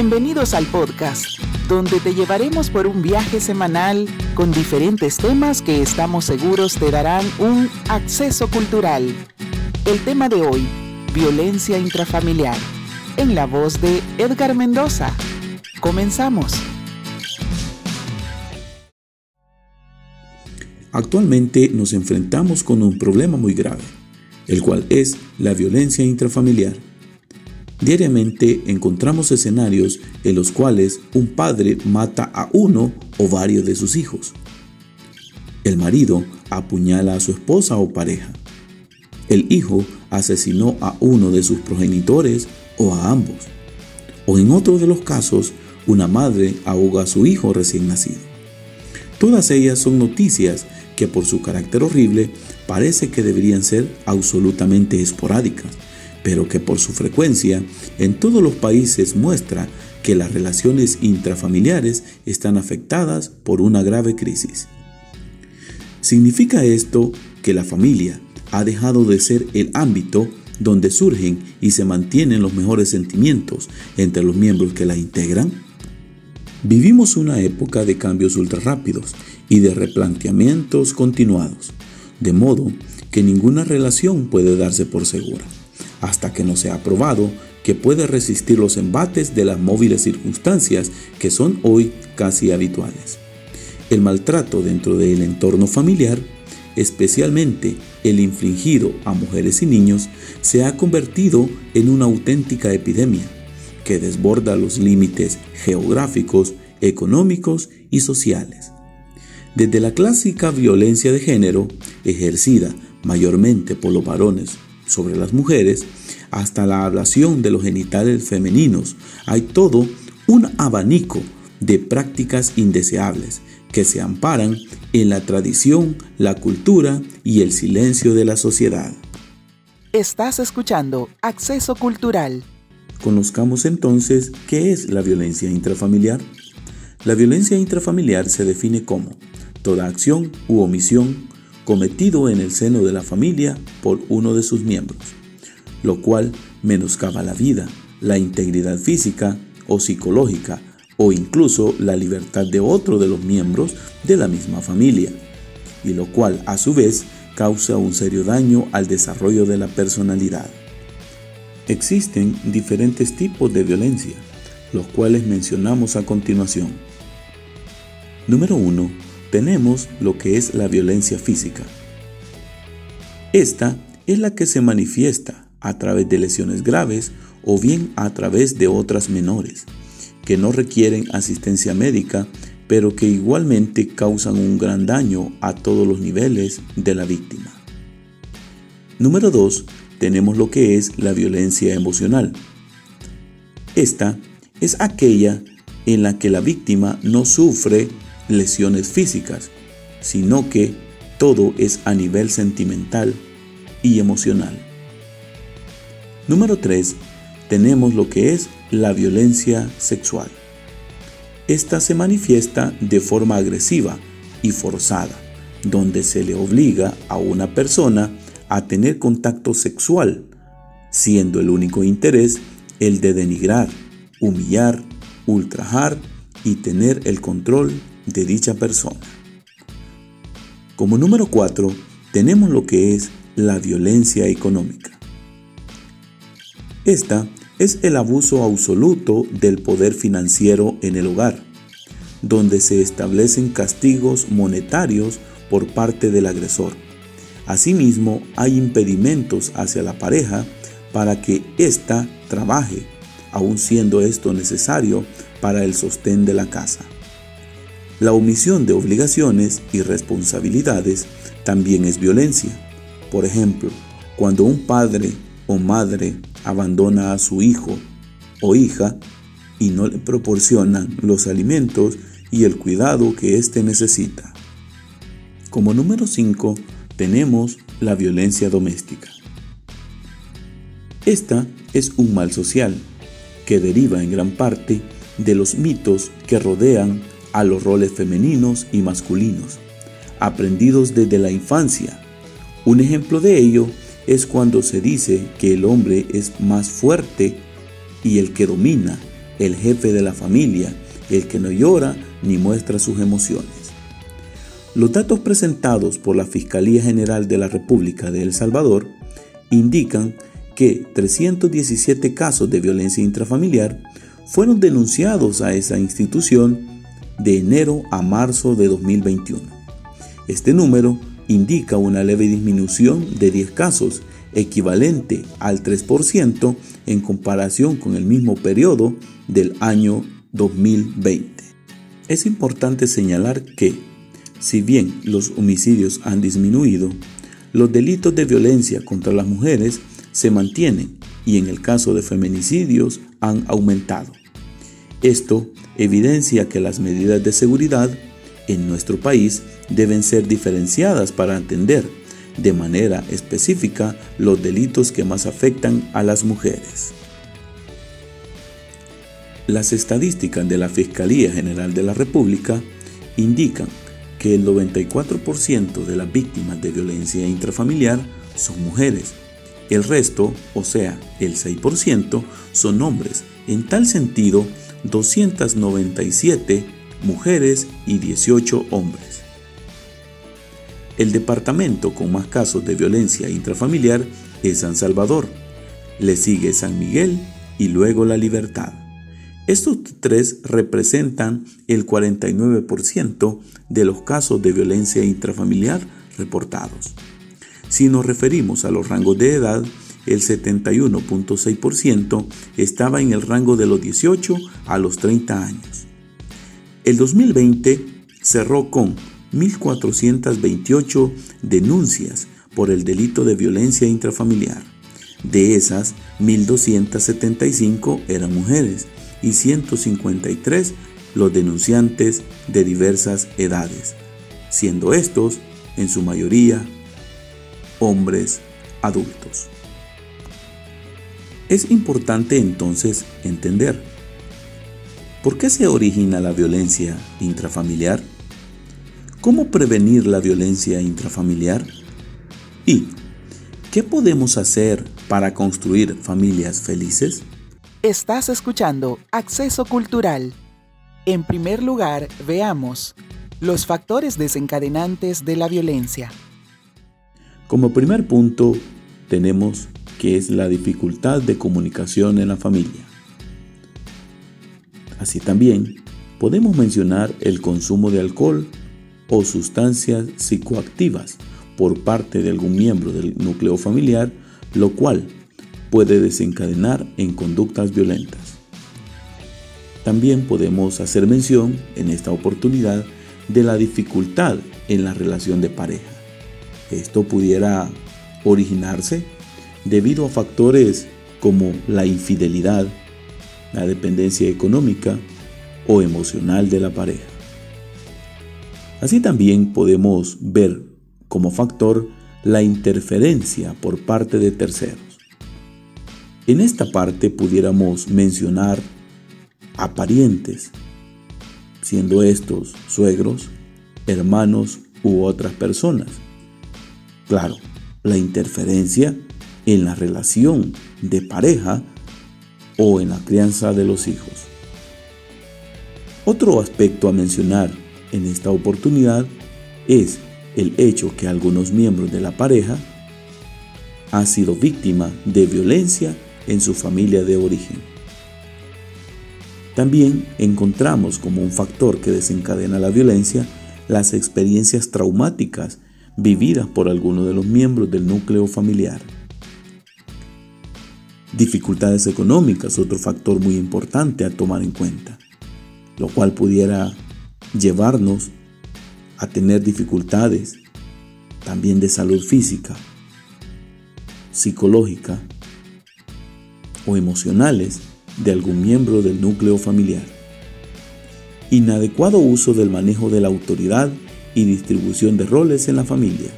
Bienvenidos al podcast, donde te llevaremos por un viaje semanal con diferentes temas que estamos seguros te darán un acceso cultural. El tema de hoy, violencia intrafamiliar, en la voz de Edgar Mendoza. Comenzamos. Actualmente nos enfrentamos con un problema muy grave, el cual es la violencia intrafamiliar Diariamente encontramos escenarios en los cuales un padre mata a uno o varios de sus hijos. El marido apuñala a su esposa o pareja. El hijo asesinó a uno de sus progenitores o a ambos. O en otro de los casos, una madre ahoga a su hijo recién nacido. Todas ellas son noticias que por su carácter horrible parece que deberían ser absolutamente esporádicas pero que por su frecuencia en todos los países muestra que las relaciones intrafamiliares están afectadas por una grave crisis. ¿Significa esto que la familia ha dejado de ser el ámbito donde surgen y se mantienen los mejores sentimientos entre los miembros que la integran? Vivimos una época de cambios ultra rápidos y de replanteamientos continuados, de modo que ninguna relación puede darse por segura hasta que no sea probado que puede resistir los embates de las móviles circunstancias que son hoy casi habituales. El maltrato dentro del entorno familiar, especialmente el infligido a mujeres y niños, se ha convertido en una auténtica epidemia que desborda los límites geográficos, económicos y sociales. Desde la clásica violencia de género, ejercida mayormente por los varones sobre las mujeres, hasta la ablación de los genitales femeninos. Hay todo un abanico de prácticas indeseables que se amparan en la tradición, la cultura y el silencio de la sociedad. Estás escuchando Acceso Cultural. Conozcamos entonces qué es la violencia intrafamiliar. La violencia intrafamiliar se define como toda acción u omisión cometido en el seno de la familia por uno de sus miembros, lo cual menoscaba la vida, la integridad física o psicológica o incluso la libertad de otro de los miembros de la misma familia, y lo cual a su vez causa un serio daño al desarrollo de la personalidad. Existen diferentes tipos de violencia, los cuales mencionamos a continuación. Número 1 tenemos lo que es la violencia física. Esta es la que se manifiesta a través de lesiones graves o bien a través de otras menores, que no requieren asistencia médica, pero que igualmente causan un gran daño a todos los niveles de la víctima. Número 2. Tenemos lo que es la violencia emocional. Esta es aquella en la que la víctima no sufre lesiones físicas, sino que todo es a nivel sentimental y emocional. Número 3. Tenemos lo que es la violencia sexual. Esta se manifiesta de forma agresiva y forzada, donde se le obliga a una persona a tener contacto sexual, siendo el único interés el de denigrar, humillar, ultrajar y tener el control de dicha persona. Como número 4, tenemos lo que es la violencia económica. Esta es el abuso absoluto del poder financiero en el hogar, donde se establecen castigos monetarios por parte del agresor. Asimismo, hay impedimentos hacia la pareja para que ésta trabaje, aun siendo esto necesario para el sostén de la casa. La omisión de obligaciones y responsabilidades también es violencia. Por ejemplo, cuando un padre o madre abandona a su hijo o hija y no le proporcionan los alimentos y el cuidado que éste necesita. Como número 5 tenemos la violencia doméstica. Esta es un mal social que deriva en gran parte de los mitos que rodean a los roles femeninos y masculinos, aprendidos desde la infancia. Un ejemplo de ello es cuando se dice que el hombre es más fuerte y el que domina, el jefe de la familia, el que no llora ni muestra sus emociones. Los datos presentados por la Fiscalía General de la República de El Salvador indican que 317 casos de violencia intrafamiliar fueron denunciados a esa institución de enero a marzo de 2021. Este número indica una leve disminución de 10 casos, equivalente al 3% en comparación con el mismo periodo del año 2020. Es importante señalar que, si bien los homicidios han disminuido, los delitos de violencia contra las mujeres se mantienen y en el caso de feminicidios han aumentado. Esto evidencia que las medidas de seguridad en nuestro país deben ser diferenciadas para atender de manera específica los delitos que más afectan a las mujeres. Las estadísticas de la Fiscalía General de la República indican que el 94% de las víctimas de violencia intrafamiliar son mujeres. El resto, o sea, el 6%, son hombres. En tal sentido, 297 mujeres y 18 hombres. El departamento con más casos de violencia intrafamiliar es San Salvador, le sigue San Miguel y luego La Libertad. Estos tres representan el 49% de los casos de violencia intrafamiliar reportados. Si nos referimos a los rangos de edad, el 71.6% estaba en el rango de los 18 a los 30 años. El 2020 cerró con 1.428 denuncias por el delito de violencia intrafamiliar. De esas, 1.275 eran mujeres y 153 los denunciantes de diversas edades, siendo estos, en su mayoría, hombres adultos. Es importante entonces entender por qué se origina la violencia intrafamiliar, cómo prevenir la violencia intrafamiliar y qué podemos hacer para construir familias felices. Estás escuchando Acceso Cultural. En primer lugar, veamos los factores desencadenantes de la violencia. Como primer punto, tenemos que es la dificultad de comunicación en la familia. Así también podemos mencionar el consumo de alcohol o sustancias psicoactivas por parte de algún miembro del núcleo familiar, lo cual puede desencadenar en conductas violentas. También podemos hacer mención en esta oportunidad de la dificultad en la relación de pareja. Esto pudiera originarse debido a factores como la infidelidad, la dependencia económica o emocional de la pareja. Así también podemos ver como factor la interferencia por parte de terceros. En esta parte pudiéramos mencionar a parientes, siendo estos suegros, hermanos u otras personas. Claro, la interferencia en la relación de pareja o en la crianza de los hijos. Otro aspecto a mencionar en esta oportunidad es el hecho que algunos miembros de la pareja han sido víctima de violencia en su familia de origen. También encontramos como un factor que desencadena la violencia las experiencias traumáticas vividas por algunos de los miembros del núcleo familiar. Dificultades económicas, otro factor muy importante a tomar en cuenta, lo cual pudiera llevarnos a tener dificultades también de salud física, psicológica o emocionales de algún miembro del núcleo familiar. Inadecuado uso del manejo de la autoridad y distribución de roles en la familia.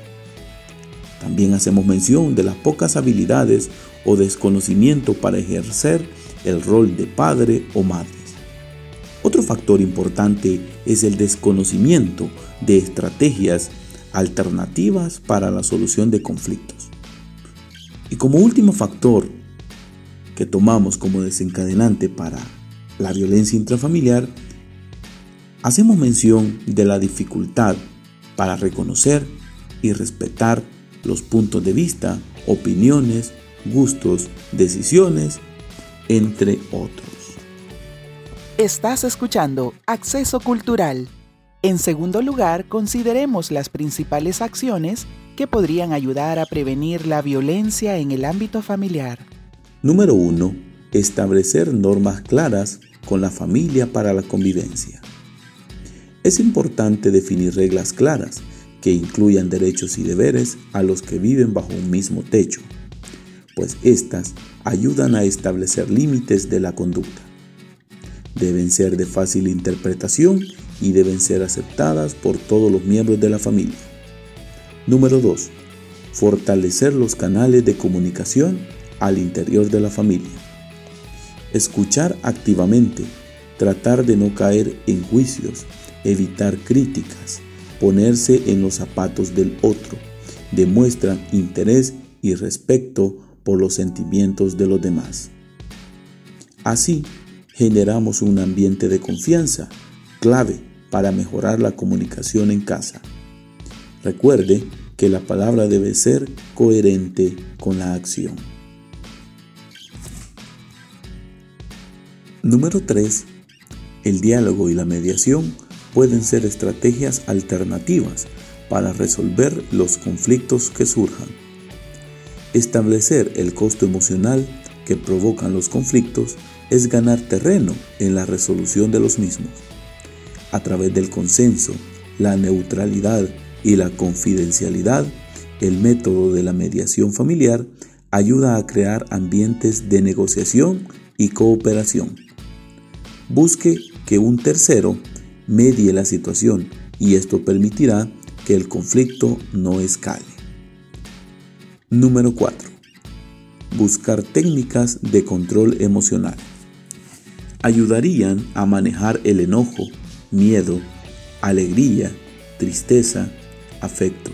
También hacemos mención de las pocas habilidades o desconocimiento para ejercer el rol de padre o madre. Otro factor importante es el desconocimiento de estrategias alternativas para la solución de conflictos. Y como último factor que tomamos como desencadenante para la violencia intrafamiliar, hacemos mención de la dificultad para reconocer y respetar los puntos de vista, opiniones, gustos, decisiones, entre otros. Estás escuchando Acceso Cultural. En segundo lugar, consideremos las principales acciones que podrían ayudar a prevenir la violencia en el ámbito familiar. Número 1. Establecer normas claras con la familia para la convivencia. Es importante definir reglas claras que incluyan derechos y deberes a los que viven bajo un mismo techo, pues éstas ayudan a establecer límites de la conducta. Deben ser de fácil interpretación y deben ser aceptadas por todos los miembros de la familia. Número 2. Fortalecer los canales de comunicación al interior de la familia. Escuchar activamente, tratar de no caer en juicios, evitar críticas, ponerse en los zapatos del otro, demuestran interés y respeto por los sentimientos de los demás. Así, generamos un ambiente de confianza, clave para mejorar la comunicación en casa. Recuerde que la palabra debe ser coherente con la acción. Número 3. El diálogo y la mediación pueden ser estrategias alternativas para resolver los conflictos que surjan. Establecer el costo emocional que provocan los conflictos es ganar terreno en la resolución de los mismos. A través del consenso, la neutralidad y la confidencialidad, el método de la mediación familiar ayuda a crear ambientes de negociación y cooperación. Busque que un tercero medie la situación y esto permitirá que el conflicto no escale. Número 4. Buscar técnicas de control emocional. Ayudarían a manejar el enojo, miedo, alegría, tristeza, afecto,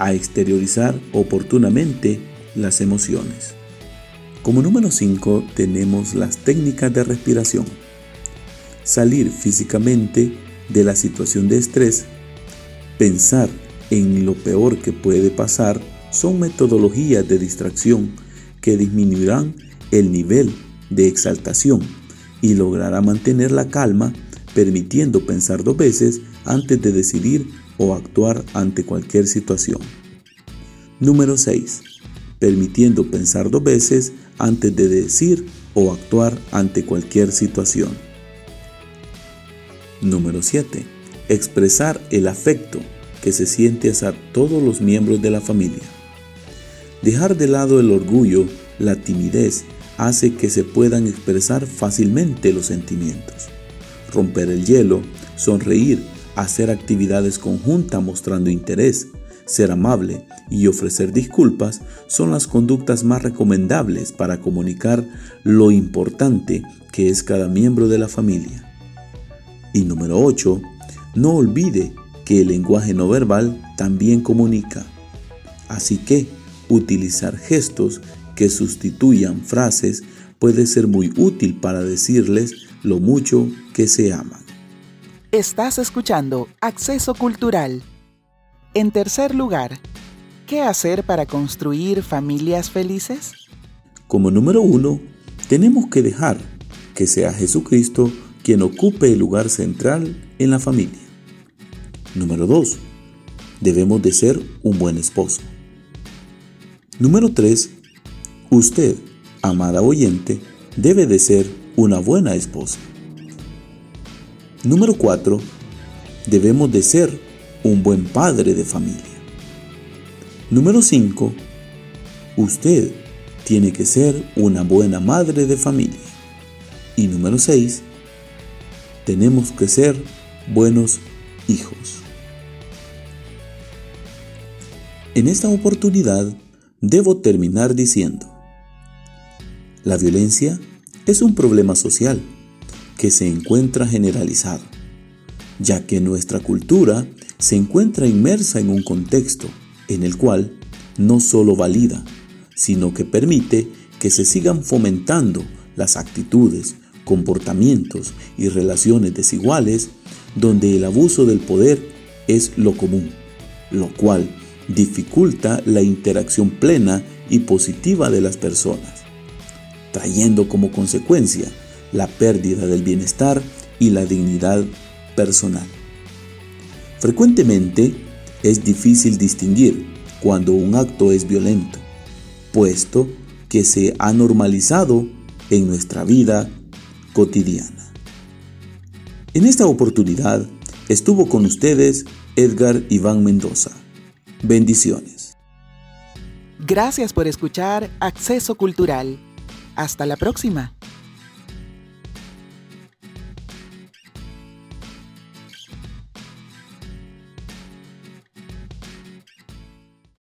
a exteriorizar oportunamente las emociones. Como número 5 tenemos las técnicas de respiración salir físicamente de la situación de estrés, pensar en lo peor que puede pasar son metodologías de distracción que disminuirán el nivel de exaltación y logrará mantener la calma permitiendo pensar dos veces antes de decidir o actuar ante cualquier situación. Número 6. Permitiendo pensar dos veces antes de decir o actuar ante cualquier situación. Número 7. Expresar el afecto que se siente hacia todos los miembros de la familia. Dejar de lado el orgullo, la timidez, hace que se puedan expresar fácilmente los sentimientos. Romper el hielo, sonreír, hacer actividades conjuntas mostrando interés, ser amable y ofrecer disculpas son las conductas más recomendables para comunicar lo importante que es cada miembro de la familia. Y número 8, no olvide que el lenguaje no verbal también comunica. Así que utilizar gestos que sustituyan frases puede ser muy útil para decirles lo mucho que se aman. Estás escuchando Acceso Cultural. En tercer lugar, ¿qué hacer para construir familias felices? Como número uno, tenemos que dejar que sea Jesucristo quien ocupe el lugar central en la familia. Número 2. Debemos de ser un buen esposo. Número 3. Usted, amada oyente, debe de ser una buena esposa. Número 4. Debemos de ser un buen padre de familia. Número 5. Usted tiene que ser una buena madre de familia. Y número 6 tenemos que ser buenos hijos. En esta oportunidad debo terminar diciendo, la violencia es un problema social que se encuentra generalizado, ya que nuestra cultura se encuentra inmersa en un contexto en el cual no solo valida, sino que permite que se sigan fomentando las actitudes, comportamientos y relaciones desiguales donde el abuso del poder es lo común, lo cual dificulta la interacción plena y positiva de las personas, trayendo como consecuencia la pérdida del bienestar y la dignidad personal. Frecuentemente es difícil distinguir cuando un acto es violento, puesto que se ha normalizado en nuestra vida cotidiana. En esta oportunidad estuvo con ustedes Edgar Iván Mendoza. Bendiciones. Gracias por escuchar Acceso Cultural. Hasta la próxima.